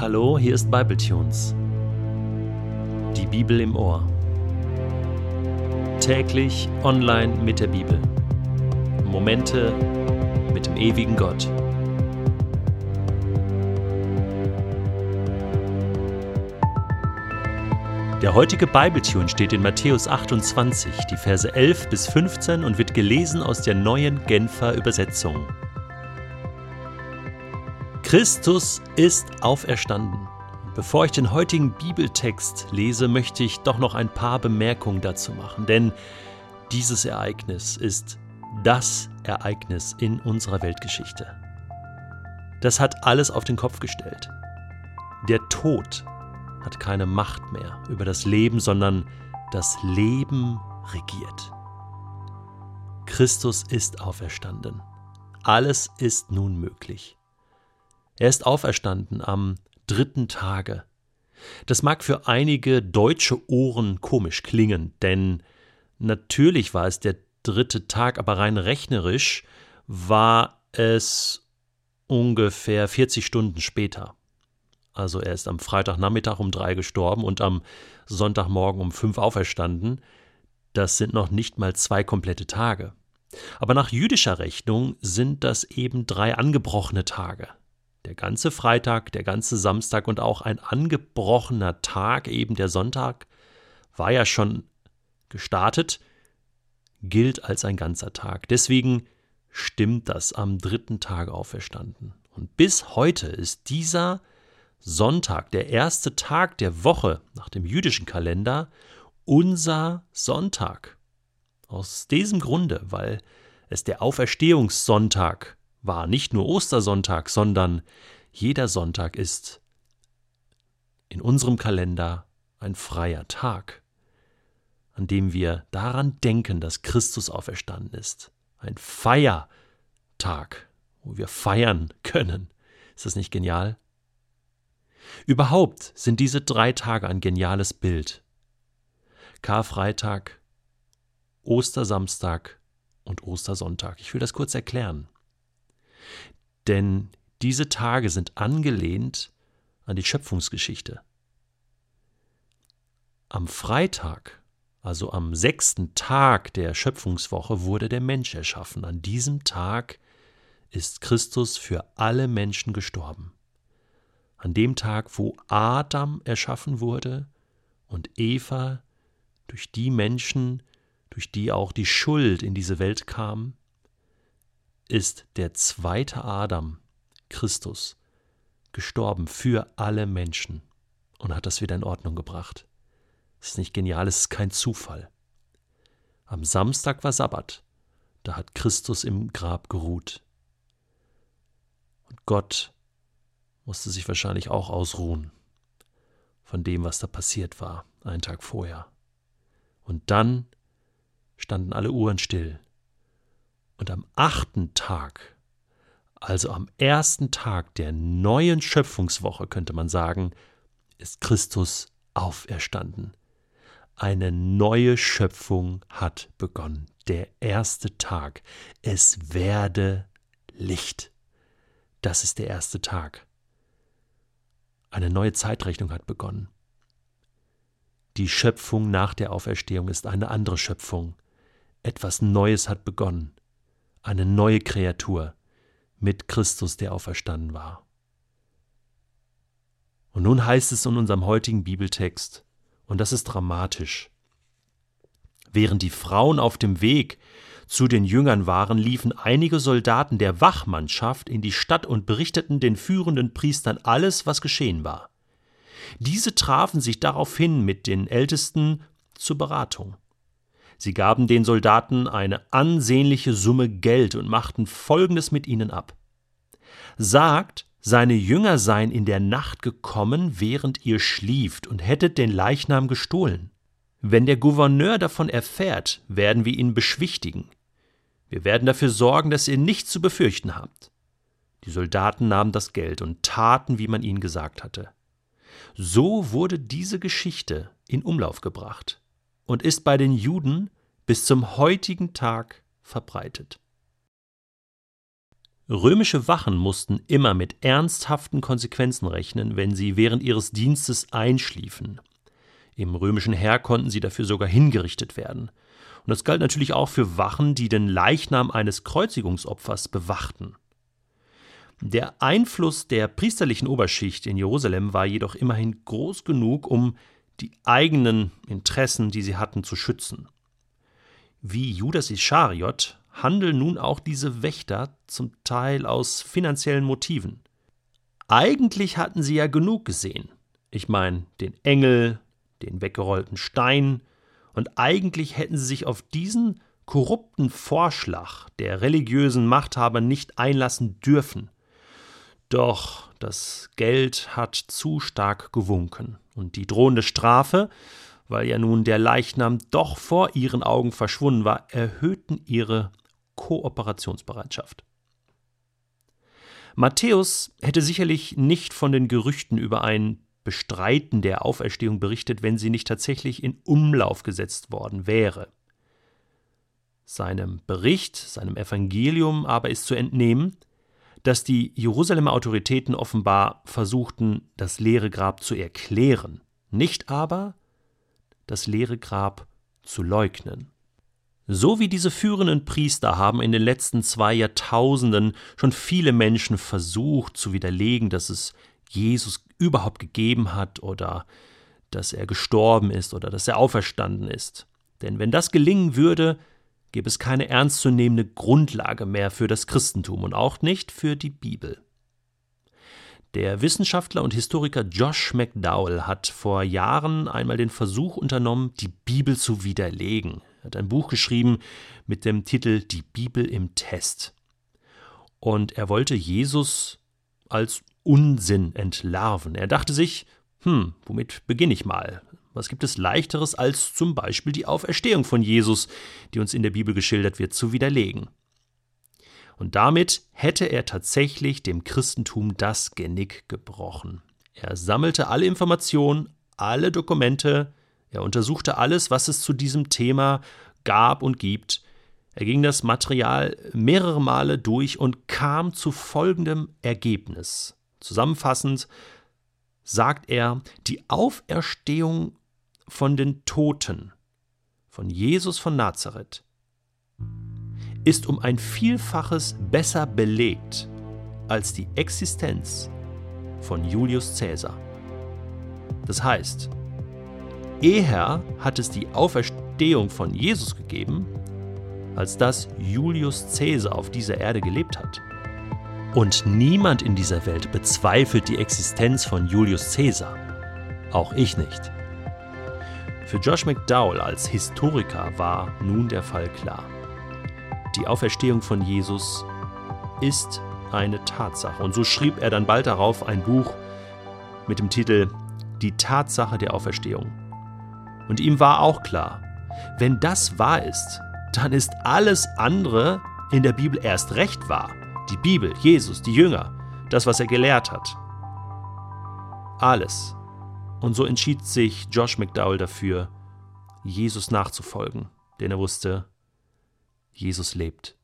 Hallo, hier ist Bibletunes. Die Bibel im Ohr. Täglich online mit der Bibel. Momente mit dem ewigen Gott. Der heutige Bibletune steht in Matthäus 28, die Verse 11 bis 15 und wird gelesen aus der neuen Genfer Übersetzung. Christus ist auferstanden. Bevor ich den heutigen Bibeltext lese, möchte ich doch noch ein paar Bemerkungen dazu machen, denn dieses Ereignis ist das Ereignis in unserer Weltgeschichte. Das hat alles auf den Kopf gestellt. Der Tod hat keine Macht mehr über das Leben, sondern das Leben regiert. Christus ist auferstanden. Alles ist nun möglich. Er ist auferstanden am dritten Tage. Das mag für einige deutsche Ohren komisch klingen, denn natürlich war es der dritte Tag, aber rein rechnerisch war es ungefähr 40 Stunden später. Also er ist am Freitagnachmittag um drei gestorben und am Sonntagmorgen um fünf auferstanden. Das sind noch nicht mal zwei komplette Tage. Aber nach jüdischer Rechnung sind das eben drei angebrochene Tage. Der ganze Freitag, der ganze Samstag und auch ein angebrochener Tag, eben der Sonntag, war ja schon gestartet, gilt als ein ganzer Tag. Deswegen stimmt das am dritten Tag auferstanden. Und bis heute ist dieser Sonntag, der erste Tag der Woche nach dem jüdischen Kalender, unser Sonntag. Aus diesem Grunde, weil es der Auferstehungssonntag war nicht nur Ostersonntag, sondern jeder Sonntag ist in unserem Kalender ein freier Tag, an dem wir daran denken, dass Christus auferstanden ist. Ein Feiertag, wo wir feiern können. Ist das nicht genial? Überhaupt sind diese drei Tage ein geniales Bild. Karfreitag, Ostersamstag und Ostersonntag. Ich will das kurz erklären. Denn diese Tage sind angelehnt an die Schöpfungsgeschichte. Am Freitag, also am sechsten Tag der Schöpfungswoche, wurde der Mensch erschaffen. An diesem Tag ist Christus für alle Menschen gestorben. An dem Tag, wo Adam erschaffen wurde und Eva, durch die Menschen, durch die auch die Schuld in diese Welt kam, ist der zweite Adam, Christus, gestorben für alle Menschen und hat das wieder in Ordnung gebracht. Das ist nicht genial, es ist kein Zufall. Am Samstag war Sabbat, da hat Christus im Grab geruht. Und Gott musste sich wahrscheinlich auch ausruhen von dem, was da passiert war, einen Tag vorher. Und dann standen alle Uhren still und am achten Tag, also am ersten Tag der neuen Schöpfungswoche, könnte man sagen, ist Christus auferstanden. Eine neue Schöpfung hat begonnen. Der erste Tag. Es werde Licht. Das ist der erste Tag. Eine neue Zeitrechnung hat begonnen. Die Schöpfung nach der Auferstehung ist eine andere Schöpfung. Etwas Neues hat begonnen eine neue Kreatur mit Christus, der auferstanden war. Und nun heißt es in unserem heutigen Bibeltext, und das ist dramatisch, während die Frauen auf dem Weg zu den Jüngern waren, liefen einige Soldaten der Wachmannschaft in die Stadt und berichteten den führenden Priestern alles, was geschehen war. Diese trafen sich daraufhin mit den Ältesten zur Beratung. Sie gaben den Soldaten eine ansehnliche Summe Geld und machten Folgendes mit ihnen ab. Sagt, seine Jünger seien in der Nacht gekommen, während ihr schlieft, und hättet den Leichnam gestohlen. Wenn der Gouverneur davon erfährt, werden wir ihn beschwichtigen. Wir werden dafür sorgen, dass ihr nichts zu befürchten habt. Die Soldaten nahmen das Geld und taten, wie man ihnen gesagt hatte. So wurde diese Geschichte in Umlauf gebracht und ist bei den Juden bis zum heutigen Tag verbreitet. Römische Wachen mussten immer mit ernsthaften Konsequenzen rechnen, wenn sie während ihres Dienstes einschliefen. Im römischen Heer konnten sie dafür sogar hingerichtet werden. Und das galt natürlich auch für Wachen, die den Leichnam eines Kreuzigungsopfers bewachten. Der Einfluss der priesterlichen Oberschicht in Jerusalem war jedoch immerhin groß genug, um die eigenen Interessen, die sie hatten, zu schützen. Wie Judas Ischariot handeln nun auch diese Wächter zum Teil aus finanziellen Motiven. Eigentlich hatten sie ja genug gesehen. Ich meine, den Engel, den weggerollten Stein, und eigentlich hätten sie sich auf diesen korrupten Vorschlag der religiösen Machthaber nicht einlassen dürfen. Doch das Geld hat zu stark gewunken, und die drohende Strafe, weil ja nun der Leichnam doch vor ihren Augen verschwunden war, erhöhten ihre Kooperationsbereitschaft. Matthäus hätte sicherlich nicht von den Gerüchten über ein Bestreiten der Auferstehung berichtet, wenn sie nicht tatsächlich in Umlauf gesetzt worden wäre. Seinem Bericht, seinem Evangelium aber ist zu entnehmen, dass die Jerusalemer Autoritäten offenbar versuchten, das leere Grab zu erklären, nicht aber das leere Grab zu leugnen. So wie diese führenden Priester haben in den letzten zwei Jahrtausenden schon viele Menschen versucht zu widerlegen, dass es Jesus überhaupt gegeben hat oder dass er gestorben ist oder dass er auferstanden ist. Denn wenn das gelingen würde, gäbe es keine ernstzunehmende Grundlage mehr für das Christentum und auch nicht für die Bibel. Der Wissenschaftler und Historiker Josh McDowell hat vor Jahren einmal den Versuch unternommen, die Bibel zu widerlegen. Er hat ein Buch geschrieben mit dem Titel Die Bibel im Test. Und er wollte Jesus als Unsinn entlarven. Er dachte sich, hm, womit beginne ich mal? Was gibt es leichteres als zum Beispiel die Auferstehung von Jesus, die uns in der Bibel geschildert wird, zu widerlegen? Und damit hätte er tatsächlich dem Christentum das Genick gebrochen. Er sammelte alle Informationen, alle Dokumente, er untersuchte alles, was es zu diesem Thema gab und gibt. Er ging das Material mehrere Male durch und kam zu folgendem Ergebnis. Zusammenfassend sagt er, die Auferstehung von den Toten von Jesus von Nazareth ist um ein Vielfaches besser belegt als die Existenz von Julius Caesar. Das heißt, eher hat es die Auferstehung von Jesus gegeben, als dass Julius Caesar auf dieser Erde gelebt hat. Und niemand in dieser Welt bezweifelt die Existenz von Julius Caesar. Auch ich nicht. Für Josh McDowell als Historiker war nun der Fall klar. Die Auferstehung von Jesus ist eine Tatsache. Und so schrieb er dann bald darauf ein Buch mit dem Titel Die Tatsache der Auferstehung. Und ihm war auch klar, wenn das wahr ist, dann ist alles andere in der Bibel erst recht wahr. Die Bibel, Jesus, die Jünger, das, was er gelehrt hat. Alles und so entschied sich Josh McDowell dafür, Jesus nachzufolgen, denn er wusste, Jesus lebt.